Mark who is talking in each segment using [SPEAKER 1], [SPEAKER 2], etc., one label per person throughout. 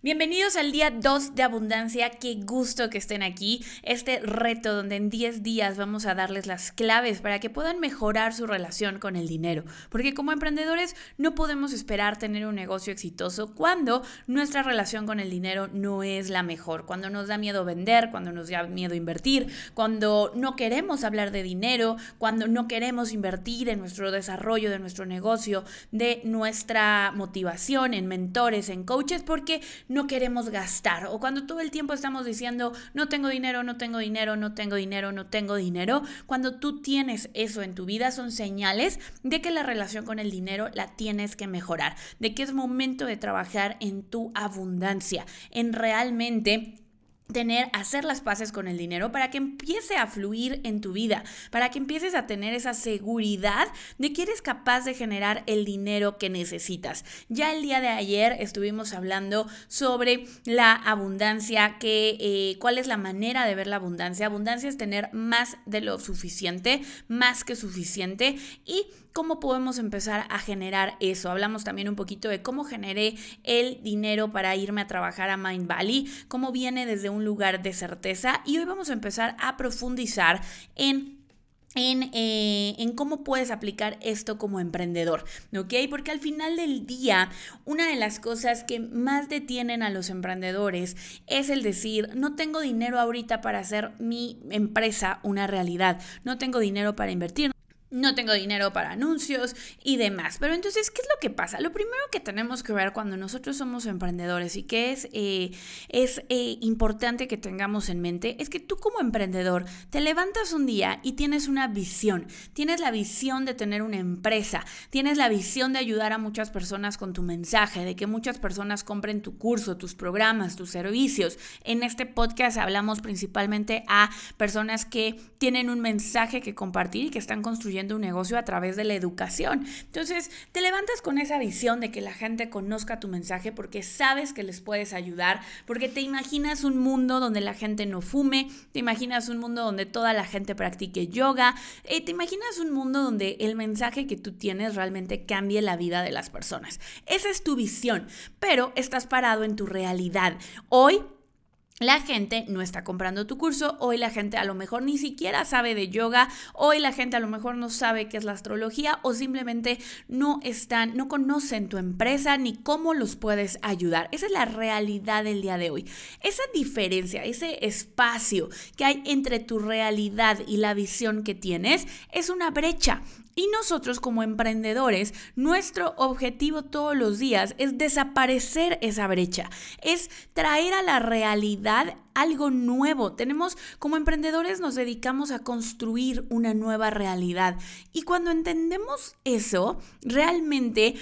[SPEAKER 1] Bienvenidos al día 2 de abundancia, qué gusto que estén aquí. Este reto donde en 10 días vamos a darles las claves para que puedan mejorar su relación con el dinero. Porque como emprendedores no podemos esperar tener un negocio exitoso cuando nuestra relación con el dinero no es la mejor, cuando nos da miedo vender, cuando nos da miedo invertir, cuando no queremos hablar de dinero, cuando no queremos invertir en nuestro desarrollo de nuestro negocio, de nuestra motivación, en mentores, en coaches, porque no queremos gastar. O cuando todo el tiempo estamos diciendo no tengo dinero, no tengo dinero, no tengo dinero, no tengo dinero, cuando tú tienes eso en tu vida son señales de que la relación con el dinero la tienes que mejorar, de que es momento de trabajar en tu abundancia, en realmente tener, hacer las paces con el dinero para que empiece a fluir en tu vida, para que empieces a tener esa seguridad de que eres capaz de generar el dinero que necesitas. Ya el día de ayer estuvimos hablando sobre la abundancia, que, eh, cuál es la manera de ver la abundancia. Abundancia es tener más de lo suficiente, más que suficiente y cómo podemos empezar a generar eso. Hablamos también un poquito de cómo generé el dinero para irme a trabajar a Mind Valley, cómo viene desde un lugar de certeza y hoy vamos a empezar a profundizar en en, eh, en, cómo puedes aplicar esto como emprendedor, ¿ok? Porque al final del día, una de las cosas que más detienen a los emprendedores es el decir, no tengo dinero ahorita para hacer mi empresa una realidad, no tengo dinero para invertir no tengo dinero para anuncios y demás. Pero entonces, ¿qué es lo que pasa? Lo primero que tenemos que ver cuando nosotros somos emprendedores y que es, eh, es eh, importante que tengamos en mente es que tú como emprendedor te levantas un día y tienes una visión. Tienes la visión de tener una empresa. Tienes la visión de ayudar a muchas personas con tu mensaje, de que muchas personas compren tu curso, tus programas, tus servicios. En este podcast hablamos principalmente a personas que tienen un mensaje que compartir y que están construyendo un negocio a través de la educación. Entonces, te levantas con esa visión de que la gente conozca tu mensaje porque sabes que les puedes ayudar, porque te imaginas un mundo donde la gente no fume, te imaginas un mundo donde toda la gente practique yoga, eh, te imaginas un mundo donde el mensaje que tú tienes realmente cambie la vida de las personas. Esa es tu visión, pero estás parado en tu realidad. Hoy la gente no está comprando tu curso, hoy la gente a lo mejor ni siquiera sabe de yoga, hoy la gente a lo mejor no sabe qué es la astrología o simplemente no están, no conocen tu empresa ni cómo los puedes ayudar. Esa es la realidad del día de hoy. Esa diferencia, ese espacio que hay entre tu realidad y la visión que tienes es una brecha. Y nosotros como emprendedores, nuestro objetivo todos los días es desaparecer esa brecha, es traer a la realidad algo nuevo. Tenemos, como emprendedores, nos dedicamos a construir una nueva realidad. Y cuando entendemos eso, realmente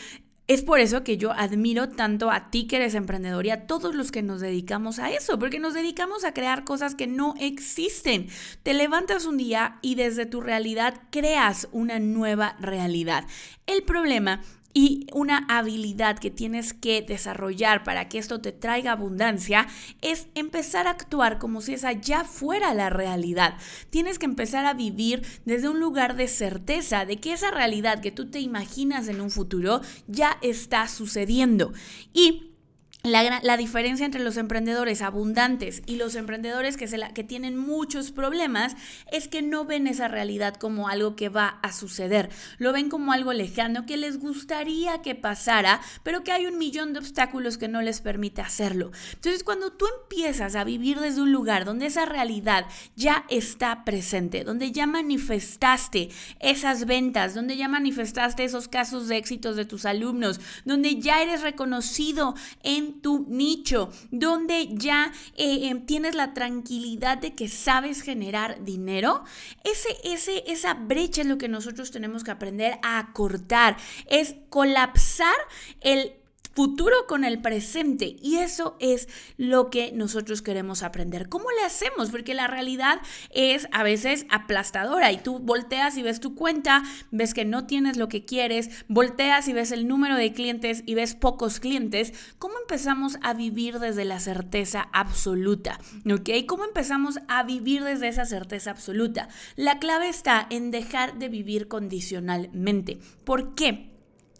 [SPEAKER 1] es por eso que yo admiro tanto a ti que eres emprendedor y a todos los que nos dedicamos a eso, porque nos dedicamos a crear cosas que no existen. Te levantas un día y desde tu realidad creas una nueva realidad. El problema y una habilidad que tienes que desarrollar para que esto te traiga abundancia es empezar a actuar como si esa ya fuera la realidad. Tienes que empezar a vivir desde un lugar de certeza de que esa realidad que tú te imaginas en un futuro ya está sucediendo. Y la, diferencia entre los emprendedores abundantes y los emprendedores que, se que tienen muchos problemas es que no ven esa realidad como algo que va a suceder, lo ven como algo lejano que les gustaría que pasara, pero que hay un millón de obstáculos que no les permite hacerlo. Entonces, cuando tú empiezas a vivir desde un lugar donde esa realidad ya está presente, donde ya manifestaste esas ventas, donde ya manifestaste esos casos de éxitos de tus alumnos, donde ya eres reconocido en tu nicho, donde ya eh, em, tienes la tranquilidad de que sabes generar dinero, ese, ese, esa brecha es lo que nosotros tenemos que aprender a cortar, es colapsar el futuro con el presente. Y eso es lo que nosotros queremos aprender. ¿Cómo le hacemos? Porque la realidad es a veces aplastadora y tú volteas y ves tu cuenta, ves que no tienes lo que quieres, volteas y ves el número de clientes y ves pocos clientes. ¿Cómo empezamos a vivir desde la certeza absoluta? ¿Ok? ¿Cómo empezamos a vivir desde esa certeza absoluta? La clave está en dejar de vivir condicionalmente. ¿Por qué?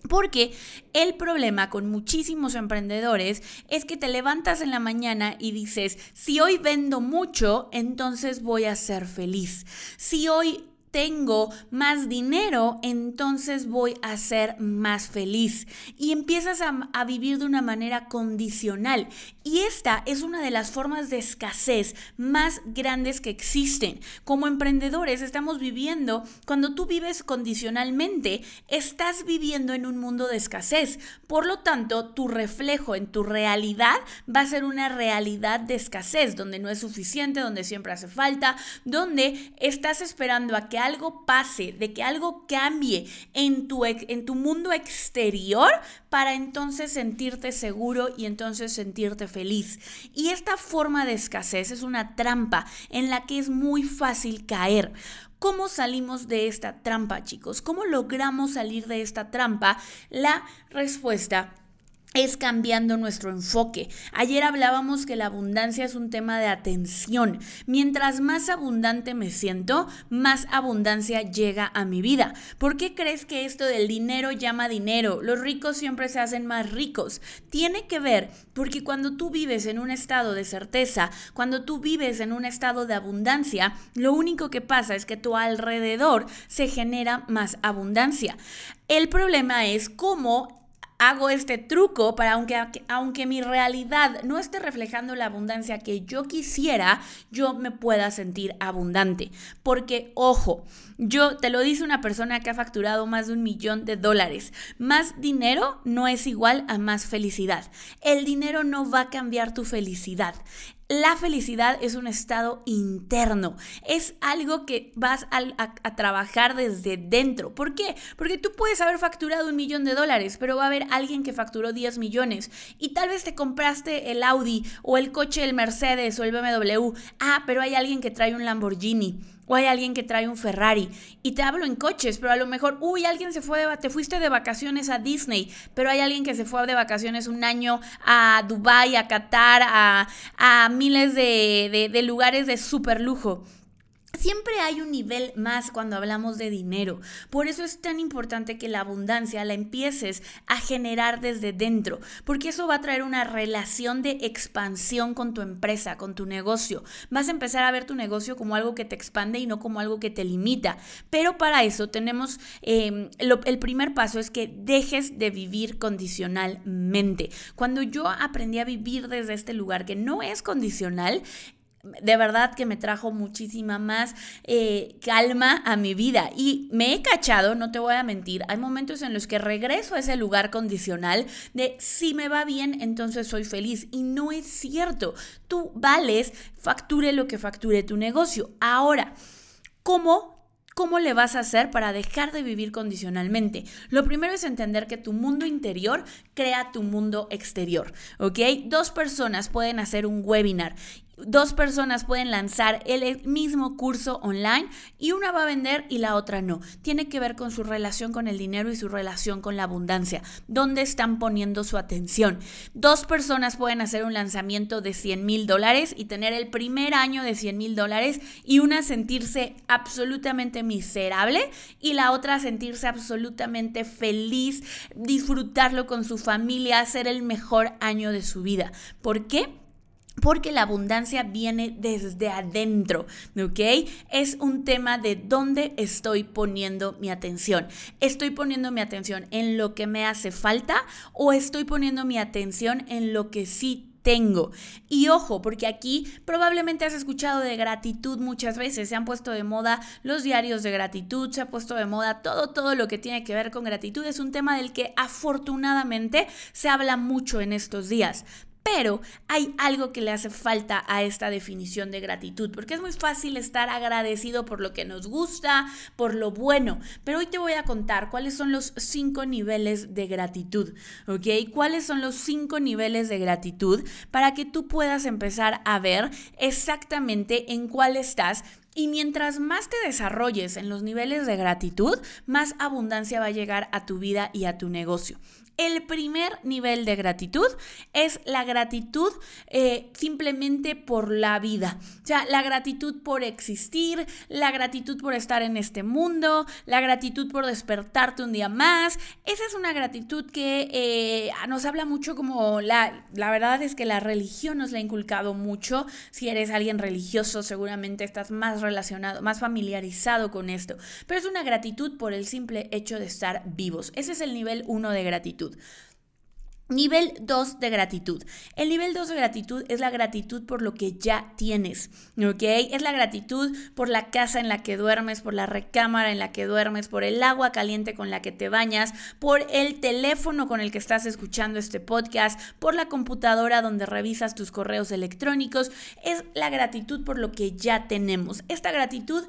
[SPEAKER 1] Porque el problema con muchísimos emprendedores es que te levantas en la mañana y dices, si hoy vendo mucho, entonces voy a ser feliz. Si hoy tengo más dinero, entonces voy a ser más feliz. Y empiezas a, vivir de una manera condicional. Y esta es una de las formas de escasez más grandes que existen. Como emprendedores estamos viviendo, cuando tú vives condicionalmente, estás viviendo en un mundo de escasez. Por lo tanto, tu reflejo en tu realidad va a ser una realidad de escasez, donde no es suficiente, donde siempre hace falta, donde estás esperando a que algo pase, de que algo cambie en tu, en tu mundo exterior para entonces sentirte seguro y entonces sentirte feliz. Y esta forma de escasez es una trampa en la que es muy fácil caer. ¿Cómo salimos de esta trampa, chicos? ¿Cómo logramos salir de esta trampa? La respuesta es cambiando nuestro enfoque. Ayer hablábamos que la abundancia es un tema de atención. Mientras más abundante me siento, más abundancia llega a mi vida. ¿Por qué crees que esto del dinero llama dinero? Los ricos siempre se hacen más ricos. Tiene que ver porque cuando tú vives en un estado de certeza, cuando tú vives en un estado de abundancia, lo único que pasa es que tu alrededor se genera más abundancia. El problema es cómo hago este truco para aunque, aunque mi realidad no esté reflejando la abundancia que yo quisiera, yo me pueda sentir abundante. Porque, ojo, yo te lo dice una persona que ha facturado más de un millón de dólares. Más dinero no es igual a más felicidad. El dinero no va a cambiar tu felicidad. La felicidad es un estado interno, es algo que vas a, trabajar desde dentro. ¿Por qué? Porque tú puedes haber facturado un millón de dólares, pero va a haber alguien que facturó 10 millones y tal vez te compraste el Audi o el coche el Mercedes o el BMW. Ah, pero hay alguien que trae un Lamborghini o hay alguien que trae un Ferrari. Y te hablo en coches, pero a lo mejor, uy, alguien se fue de, te fuiste de vacaciones a Disney, pero hay alguien que se fue de vacaciones un año a Dubai, a Qatar, a, a miles de, de, de lugares de super lujo. Siempre hay un nivel más cuando hablamos de dinero. Por eso es tan importante que la abundancia la empieces a generar desde dentro, porque eso va a traer una relación de expansión con tu empresa, con tu negocio. Vas a empezar a ver tu negocio como algo que te expande y no como algo que te limita. Pero para eso tenemos, em, el primer paso es que dejes de vivir condicionalmente. Cuando yo aprendí a vivir desde este lugar que no es condicional, de verdad que me trajo muchísima más eh, calma a mi vida. Y me he cachado, no te voy a mentir, hay momentos en los que regreso a ese lugar condicional de si me va bien, entonces soy feliz. Y no es cierto. Tú vales, facture lo que facture tu negocio. Ahora, ¿cómo ¿Cómo le vas a hacer para dejar de vivir condicionalmente? Lo primero es entender que tu mundo interior crea tu mundo exterior, ¿ok? Dos personas pueden hacer un webinar Dos personas pueden lanzar el mismo curso online y una va a vender y la otra no. Tiene que ver con su relación con el dinero y su relación con la abundancia. ¿Dónde están poniendo su atención? Dos personas pueden hacer un lanzamiento de 100 mil dólares y tener el primer año de 100 mil dólares y una sentirse absolutamente miserable y la otra sentirse absolutamente feliz, disfrutarlo con su familia, hacer el mejor año de su vida. ¿Por qué? Porque la abundancia viene desde adentro, ¿ok? Es un tema de dónde estoy poniendo mi atención. ¿Estoy poniendo mi atención en lo que me hace falta o estoy poniendo mi atención en lo que sí tengo. Y ojo, porque aquí probablemente has escuchado de gratitud muchas veces, se han puesto de moda los diarios de gratitud, se ha puesto de moda todo, todo lo que tiene que ver con gratitud. Es un tema del que afortunadamente se habla mucho en estos días. Pero hay algo que le hace falta a esta definición de gratitud, porque es muy fácil estar agradecido por lo que nos gusta, por lo bueno, pero hoy te voy a contar cuáles son los cinco niveles de gratitud, ¿ok? ¿Cuáles son los cinco niveles de gratitud para que tú puedas empezar a ver exactamente en cuál estás y mientras más te desarrolles en los niveles de gratitud, más abundancia va a llegar a tu vida y a tu negocio. El primer nivel de gratitud es la gratitud eh, simplemente por la vida. O sea, la gratitud por existir, la gratitud por estar en este mundo, la gratitud por despertarte un día más. Esa es una gratitud que eh, nos habla mucho como la, la verdad es que la religión nos la ha inculcado mucho. Si eres alguien religioso, seguramente estás más relacionado, más familiarizado con esto. Pero es una gratitud por el simple hecho de estar vivos. Ese es el nivel uno de gratitud. Nivel 2 de gratitud. El nivel 2 de gratitud es la gratitud por lo que ya tienes, ¿ok? Es la gratitud por la casa en la que duermes, por la recámara en la que duermes, por el agua caliente con la que te bañas, por el teléfono con el que estás escuchando este podcast, por la computadora donde revisas tus correos electrónicos. Es la gratitud por lo que ya tenemos. Esta gratitud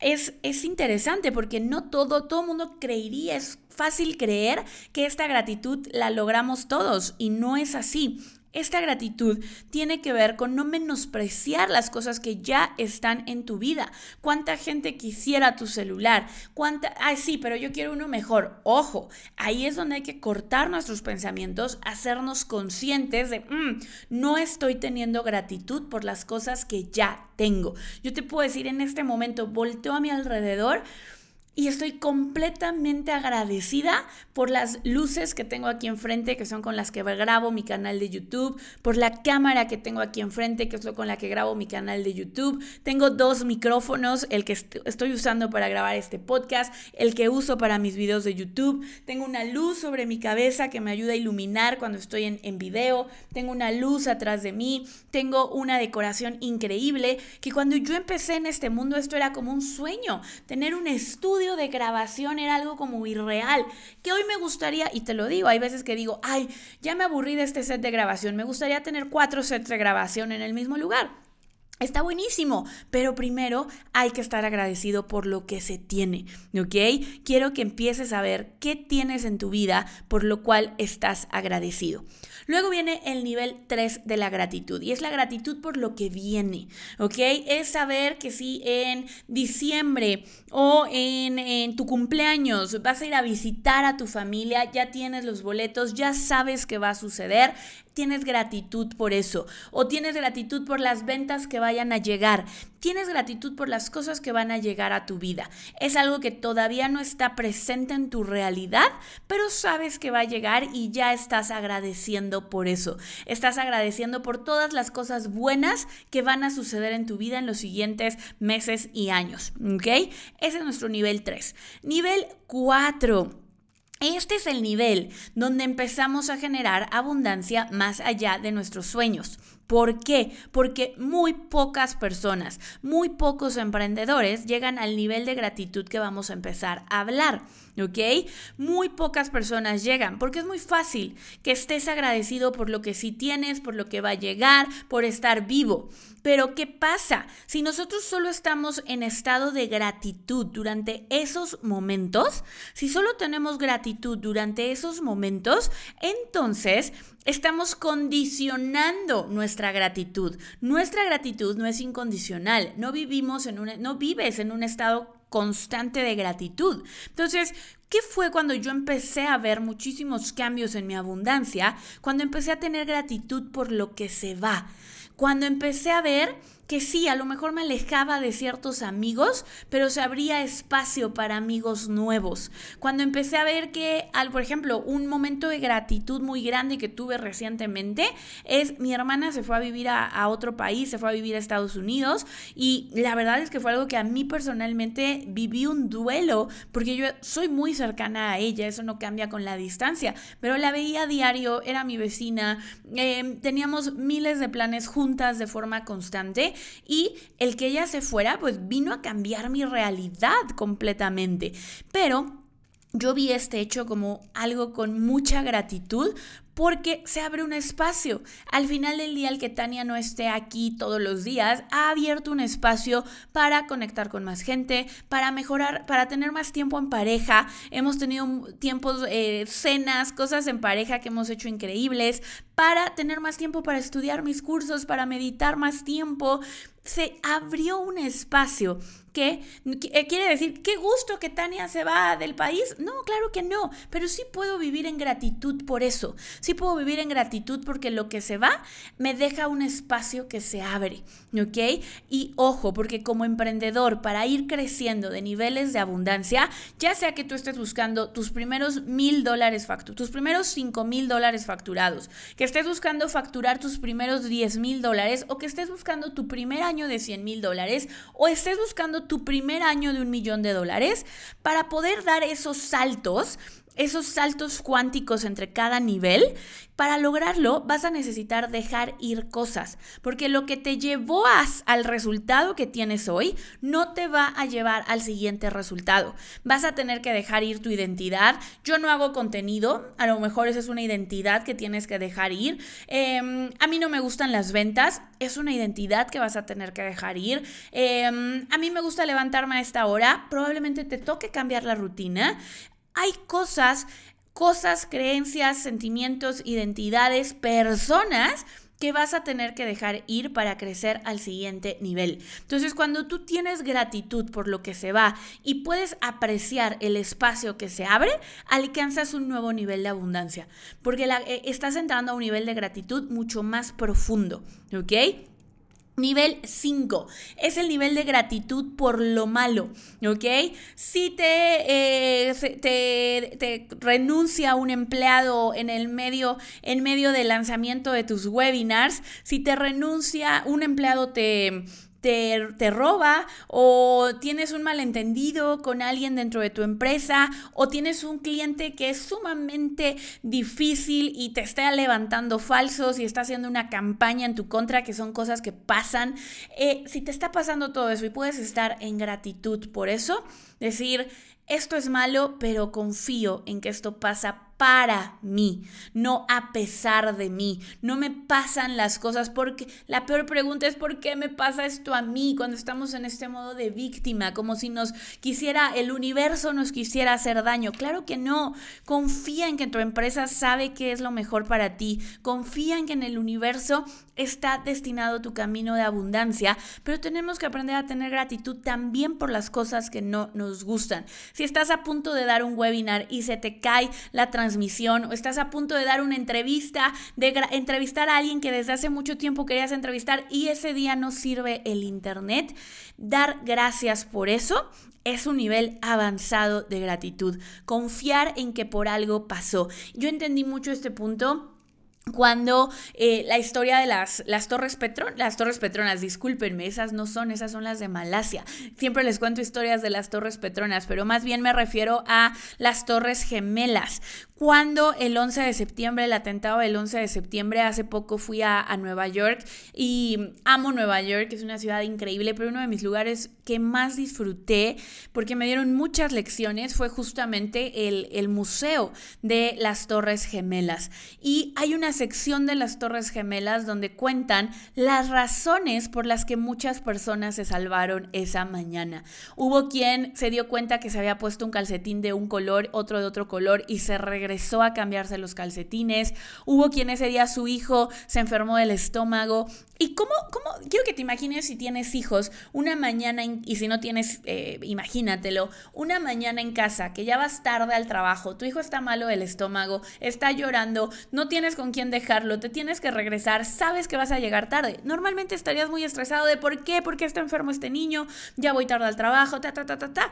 [SPEAKER 1] es, es, interesante porque no todo, todo mundo creería, es fácil creer que esta gratitud la logramos todos y no es así. Esta gratitud tiene que ver con no menospreciar las cosas que ya están en tu vida. ¿Cuánta gente quisiera tu celular? ¿Cuánta? Ay, sí, pero yo quiero uno mejor. Ojo, ahí es donde hay que cortar nuestros pensamientos, hacernos conscientes de, mm, no estoy teniendo gratitud por las cosas que ya tengo. Yo te puedo decir en este momento, volteo a mi alrededor y estoy completamente agradecida por las luces que tengo aquí enfrente, que son con las que grabo mi canal de YouTube, por la cámara que tengo aquí enfrente, que es con la que grabo mi canal de YouTube. Tengo dos micrófonos, el que estoy usando para grabar este podcast, el que uso para mis videos de YouTube. Tengo una luz sobre mi cabeza que me ayuda a iluminar cuando estoy en, en video. Tengo una luz atrás de mí. Tengo una decoración increíble que cuando yo empecé en este mundo esto era como un sueño, tener un de grabación era algo como irreal, que hoy me gustaría, y te lo digo, hay veces que digo, ay, ya me aburrí de este set de grabación, me gustaría tener cuatro sets de grabación en el mismo lugar. Está buenísimo, pero primero hay que estar agradecido por lo que se tiene, ¿ok? Quiero que empieces a ver qué tienes en tu vida por lo cual estás agradecido. Luego viene el nivel 3 de la gratitud y es la gratitud por lo que viene, ¿ok? Es saber que si en diciembre o en, en, tu cumpleaños vas a ir a visitar a tu familia, ya tienes los boletos, ya sabes que va a suceder, tienes gratitud por eso o tienes gratitud por las ventas que vayan a llegar, tienes gratitud por las cosas que van a llegar a tu vida. Es algo que todavía no está presente en tu realidad, pero sabes que va a llegar y ya estás agradeciendo por eso. Estás agradeciendo por todas las cosas buenas que van a suceder en tu vida en los siguientes meses y años, ¿ok? Ese es nuestro nivel 3. Nivel 4 este es el nivel donde empezamos a generar abundancia más allá de nuestros sueños. ¿Por qué? Porque muy pocas personas, muy pocos emprendedores llegan al nivel de gratitud que vamos a empezar a hablar, ¿ok? Muy pocas personas llegan, porque es muy fácil que estés agradecido por lo que sí tienes, por lo que va a llegar, por estar vivo. Pero ¿qué pasa? Si nosotros solo estamos en estado de gratitud durante esos momentos, si solo tenemos gratitud durante esos momentos, entonces Estamos condicionando nuestra gratitud. Nuestra gratitud no es incondicional. No vivimos en un, no vives en un estado constante de gratitud. Entonces, ¿qué fue cuando yo empecé a ver muchísimos cambios en mi abundancia? Cuando empecé a tener gratitud por lo que se va. Cuando empecé a ver que sí, a lo mejor me alejaba de ciertos amigos, pero se abría espacio para amigos nuevos. Cuando empecé a ver que, al, por ejemplo, un momento de gratitud muy grande que tuve recientemente es mi hermana se fue a vivir a, otro país, se fue a vivir a Estados Unidos y la verdad es que fue algo que a mí personalmente viví un duelo porque yo soy muy cercana a ella, eso no cambia con la distancia, pero la veía a diario, era mi vecina, eh, teníamos miles de planes juntas de forma constante y el que ella se fuera, pues vino a cambiar mi realidad completamente. Pero yo vi este hecho como algo con mucha gratitud porque se abre un espacio. Al final del día, el que Tania no esté aquí todos los días, ha abierto un espacio para conectar con más gente, para mejorar, para tener más tiempo en pareja. Hemos tenido tiempos, eh, cenas, cosas en pareja que hemos hecho increíbles, para tener más tiempo para estudiar mis cursos, para meditar más tiempo. Se abrió un espacio que eh, quiere decir, qué gusto que Tania se va del país. No, claro que no, pero sí puedo vivir en gratitud por eso. Sí puedo vivir en gratitud porque lo que se va me deja un espacio que se abre, ¿ok? Y ojo, porque como emprendedor, para ir creciendo de niveles de abundancia, ya sea que tú estés buscando tus primeros mil dólares facturados, tus primeros cinco mil dólares facturados, que estés buscando facturar tus primeros diez mil dólares o que estés buscando tu primer año de cien mil dólares o estés buscando tu primer año de un millón de dólares, para poder dar esos saltos, esos saltos cuánticos entre cada nivel, para lograrlo vas a necesitar dejar ir cosas, porque lo que te llevó al resultado que tienes hoy no te va a llevar al siguiente resultado. Vas a tener que dejar ir tu identidad. Yo no hago contenido, a lo mejor esa es una identidad que tienes que dejar ir. Em, a mí no me gustan las ventas, es una identidad que vas a tener que dejar ir. Em, a mí me gusta levantarme a esta hora, probablemente te toque cambiar la rutina. Hay cosas cosas, creencias, sentimientos, identidades, personas que vas a tener que dejar ir para crecer al siguiente nivel. Entonces, cuando tú tienes gratitud por lo que se va y puedes apreciar el espacio que se abre, alcanzas un nuevo nivel de abundancia, porque eh, estás entrando a un nivel de gratitud mucho más profundo, ¿ok? Nivel 5 es el nivel de gratitud por lo malo, ¿ok? Si te, eh, te, te, renuncia un empleado en el medio, en medio del lanzamiento de tus webinars, si te renuncia un empleado te te, roba o tienes un malentendido con alguien dentro de tu empresa o tienes un cliente que es sumamente difícil y te está levantando falsos y está haciendo una campaña en tu contra, que son cosas que pasan. Eh, si te está pasando todo eso y puedes estar en gratitud por eso, decir, esto es malo, pero confío en que esto pasa para mí, no a pesar de mí. No me pasan las cosas porque la peor pregunta es ¿por qué me pasa esto a mí cuando estamos en este modo de víctima? Como si nos quisiera, el universo nos quisiera hacer daño. Claro que no. Confía en que tu empresa sabe qué es lo mejor para ti. Confía en que en el universo está destinado tu camino de abundancia, pero tenemos que aprender a tener gratitud también por las cosas que no nos gustan. Si estás a punto de dar un webinar y se te cae la transmisión, transmisión o estás a punto de dar una entrevista, de entrevistar a alguien que desde hace mucho tiempo querías entrevistar y ese día no sirve el internet, dar gracias por eso es un nivel avanzado de gratitud. Confiar en que por algo pasó. Yo entendí mucho este punto cuando eh, la historia de las, las Torres Petronas, las Torres Petronas, discúlpenme, esas no son, esas son las de Malasia. Siempre les cuento historias de las Torres Petronas, pero más bien me refiero a las Torres Gemelas cuando el 11 de septiembre, el atentado del 11 de septiembre, hace poco fui a, Nueva York y amo Nueva York, es una ciudad increíble, pero uno de mis lugares que más disfruté, porque me dieron muchas lecciones, fue justamente el, el Museo de las Torres Gemelas. Y hay una sección de las Torres Gemelas donde cuentan las razones por las que muchas personas se salvaron esa mañana. Hubo quien se dio cuenta que se había puesto un calcetín de un color, otro de otro color y se regresó a cambiarse los calcetines. Hubo quien ese día su hijo se enfermó del estómago. ¿Y cómo, cómo? Quiero que te imagines si tienes hijos, una mañana, y si no tienes, eh, imagínatelo, una mañana en casa, que ya vas tarde al trabajo, tu hijo está malo del estómago, está llorando, no tienes con quién dejarlo, te tienes que regresar, sabes que vas a llegar tarde. Normalmente estarías muy estresado de por qué, por qué está enfermo este niño, ya voy tarde al trabajo, ta, ta, ta, ta, ta.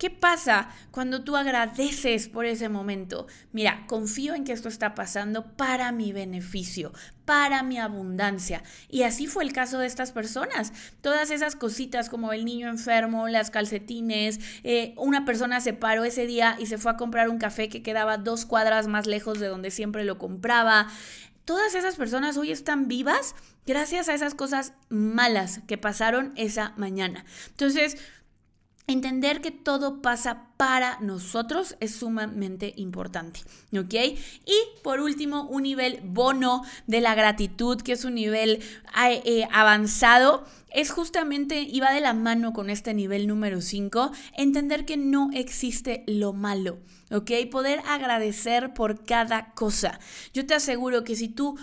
[SPEAKER 1] ¿Qué pasa cuando tú agradeces por ese momento? Mira, confío en que esto está pasando para mi beneficio, para mi abundancia. Y así fue el caso de estas personas. Todas esas cositas como el niño enfermo, las calcetines, eh, una persona se paró ese día y se fue a comprar un café que quedaba dos cuadras más lejos de donde siempre lo compraba. Todas esas personas hoy están vivas gracias a esas cosas malas que pasaron esa mañana. Entonces, Entender que todo pasa para nosotros es sumamente importante, ¿ok? Y por último, un nivel bono de la gratitud, que es un nivel eh, avanzado es justamente, y va de la mano con este nivel número 5, entender que no existe lo malo. ¿ok? Poder agradecer por cada cosa. Yo te aseguro que si tú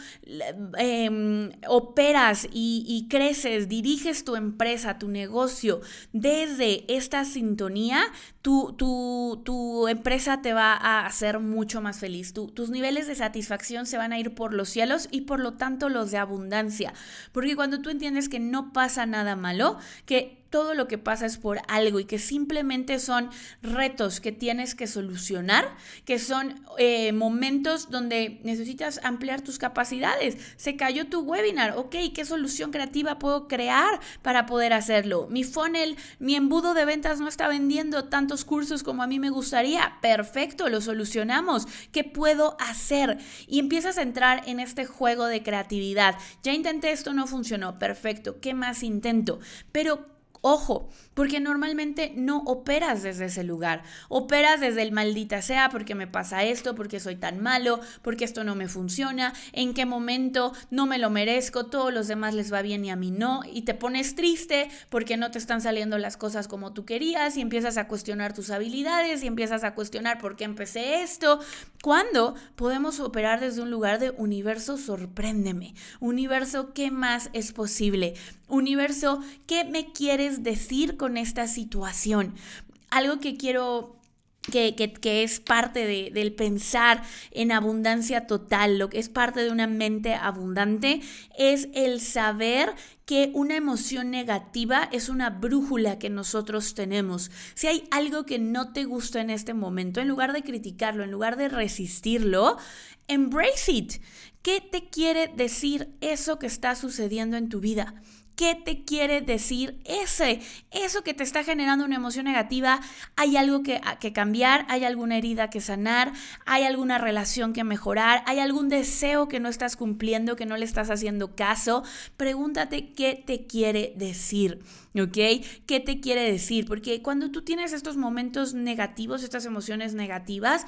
[SPEAKER 1] em, operas y, creces, diriges tu empresa, tu negocio desde esta sintonía, tu, tu, empresa te va a hacer mucho más feliz. tus niveles de satisfacción se van a ir por los cielos y por lo tanto los de abundancia. Porque cuando tú entiendes que no pasa nada malo, que todo lo que pasa es por algo y que simplemente son retos que tienes que solucionar, que son eh, momentos donde necesitas ampliar tus capacidades. Se cayó tu webinar, ok, ¿qué solución creativa puedo crear para poder hacerlo? Mi funnel, mi embudo de ventas no está vendiendo tantos cursos como a mí me gustaría. Perfecto, lo solucionamos. ¿Qué puedo hacer? Y empiezas a entrar en este juego de creatividad. Ya intenté esto, no funcionó. Perfecto, ¿qué más intento? Pero Ojo, porque normalmente no operas desde ese lugar. Operas desde el maldita sea porque me pasa esto, porque soy tan malo, porque esto no me funciona, en qué momento no me lo merezco, todos los demás les va bien y a mí no, y te pones triste porque no te están saliendo las cosas como tú querías y empiezas a cuestionar tus habilidades y empiezas a cuestionar por qué empecé esto. ¿Cuándo podemos operar desde un lugar de universo sorpréndeme? Universo, ¿qué más es posible? Universo, ¿qué me quieres decir con esta situación? Algo que quiero que, que, es parte de, del pensar en abundancia total, lo que es parte de una mente abundante, es el saber que una emoción negativa es una brújula que nosotros tenemos. Si hay algo que no te gusta en este momento, en lugar de criticarlo, en lugar de resistirlo, embrace it. ¿Qué te quiere decir eso que está sucediendo en tu vida? ¿Qué te quiere decir ese? Eso que te está generando una emoción negativa, hay algo que, que, cambiar, hay alguna herida que sanar, hay alguna relación que mejorar, hay algún deseo que no estás cumpliendo, que no le estás haciendo caso. Pregúntate qué te quiere decir, ¿ok? ¿Qué te quiere decir? Porque cuando tú tienes estos momentos negativos, estas emociones negativas,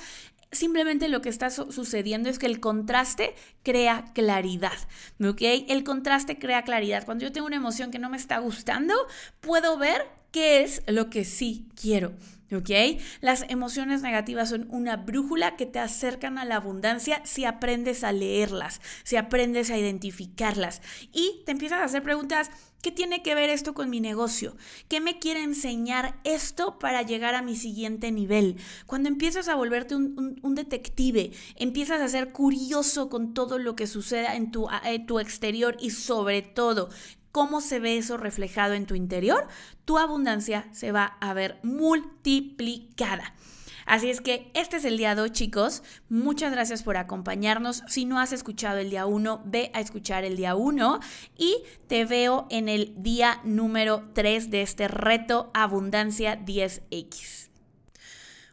[SPEAKER 1] Simplemente lo que está sucediendo es que el contraste crea claridad, ¿ok? El contraste crea claridad. Cuando yo tengo una emoción que no me está gustando, puedo ver qué es lo que sí quiero. ¿Ok? Las emociones negativas son una brújula que te acercan a la abundancia si aprendes a leerlas, si aprendes a identificarlas y te empiezas a hacer preguntas, ¿qué tiene que ver esto con mi negocio? ¿Qué me quiere enseñar esto para llegar a mi siguiente nivel? Cuando empiezas a volverte un, detective, empiezas a ser curioso con todo lo que suceda en tu, en tu exterior y sobre todo cómo se ve eso reflejado en tu interior, tu abundancia se va a ver multiplicada. Así es que este es el día 2, chicos. Muchas gracias por acompañarnos. Si no has escuchado el día 1, ve a escuchar el día 1 y te veo en el día número 3 de este reto Abundancia 10X.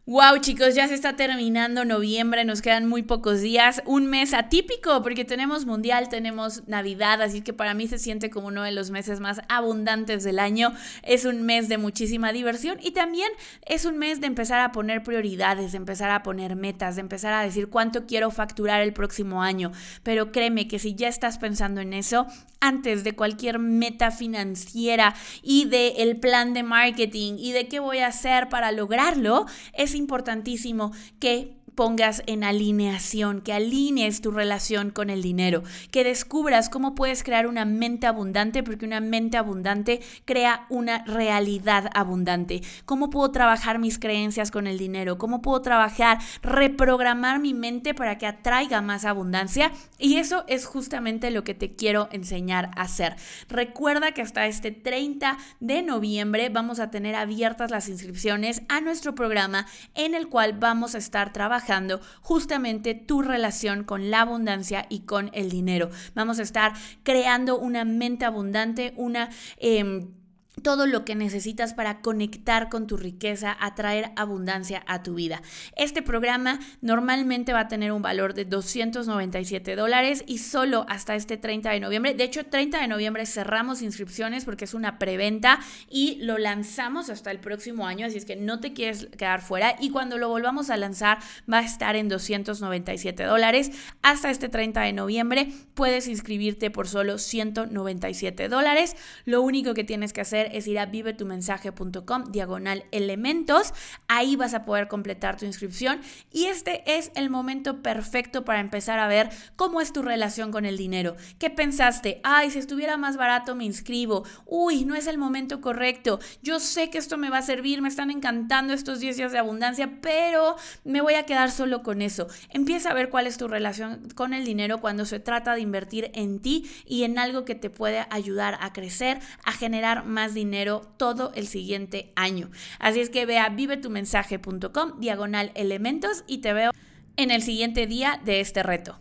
[SPEAKER 1] Wow, chicos, ya se está terminando noviembre, nos quedan muy pocos días, un mes atípico porque tenemos mundial, tenemos Navidad, así que para mí se siente como uno de los meses más abundantes del año. Es un mes de muchísima diversión y también es un mes de empezar a poner prioridades, de empezar a poner metas, de empezar a decir cuánto quiero facturar el próximo año. Pero créeme que si ya estás pensando en eso, antes de cualquier meta financiera y del el plan de marketing y de qué voy a hacer para lograrlo, es importantísimo que pongas en alineación, que alinees tu relación con el dinero, que descubras cómo puedes crear una mente abundante, porque una mente abundante crea una realidad abundante. ¿Cómo puedo trabajar mis creencias con el dinero? ¿Cómo puedo trabajar, reprogramar mi mente para que atraiga más abundancia? Y eso es justamente lo que te quiero enseñar a hacer. Recuerda que hasta este 30 de noviembre vamos a tener abiertas las inscripciones a nuestro programa en el cual vamos a estar trabajando justamente tu relación con la abundancia y con el dinero. Vamos a estar creando una mente abundante, una... Em, todo lo que necesitas para conectar con tu riqueza, atraer abundancia a tu vida. Este programa normalmente va a tener un valor de 297 dólares y solo hasta este 30 de noviembre. De hecho, 30 de noviembre cerramos inscripciones porque es una preventa y lo lanzamos hasta el próximo año, así es que no te quieres quedar fuera y cuando lo volvamos a lanzar va a estar en 297 dólares. Hasta este 30 de noviembre puedes inscribirte por solo 197 dólares. Lo único que tienes que es ir a vivetumensaje.com diagonal elementos. Ahí vas a poder completar tu inscripción y este es el momento perfecto para empezar a ver cómo es tu relación con el dinero. ¿Qué pensaste? Ay, si estuviera más barato me inscribo. Uy, no es el momento correcto. Yo sé que esto me va a servir, me están encantando estos 10 días de abundancia, pero me voy a quedar solo con eso. Empieza a ver cuál es tu relación con el dinero cuando se trata de invertir en ti y en algo que te puede ayudar a crecer, a generar más dinero todo el siguiente año. Así es que ve a vivetumensaje.com diagonal elementos y te veo en el siguiente día de este reto.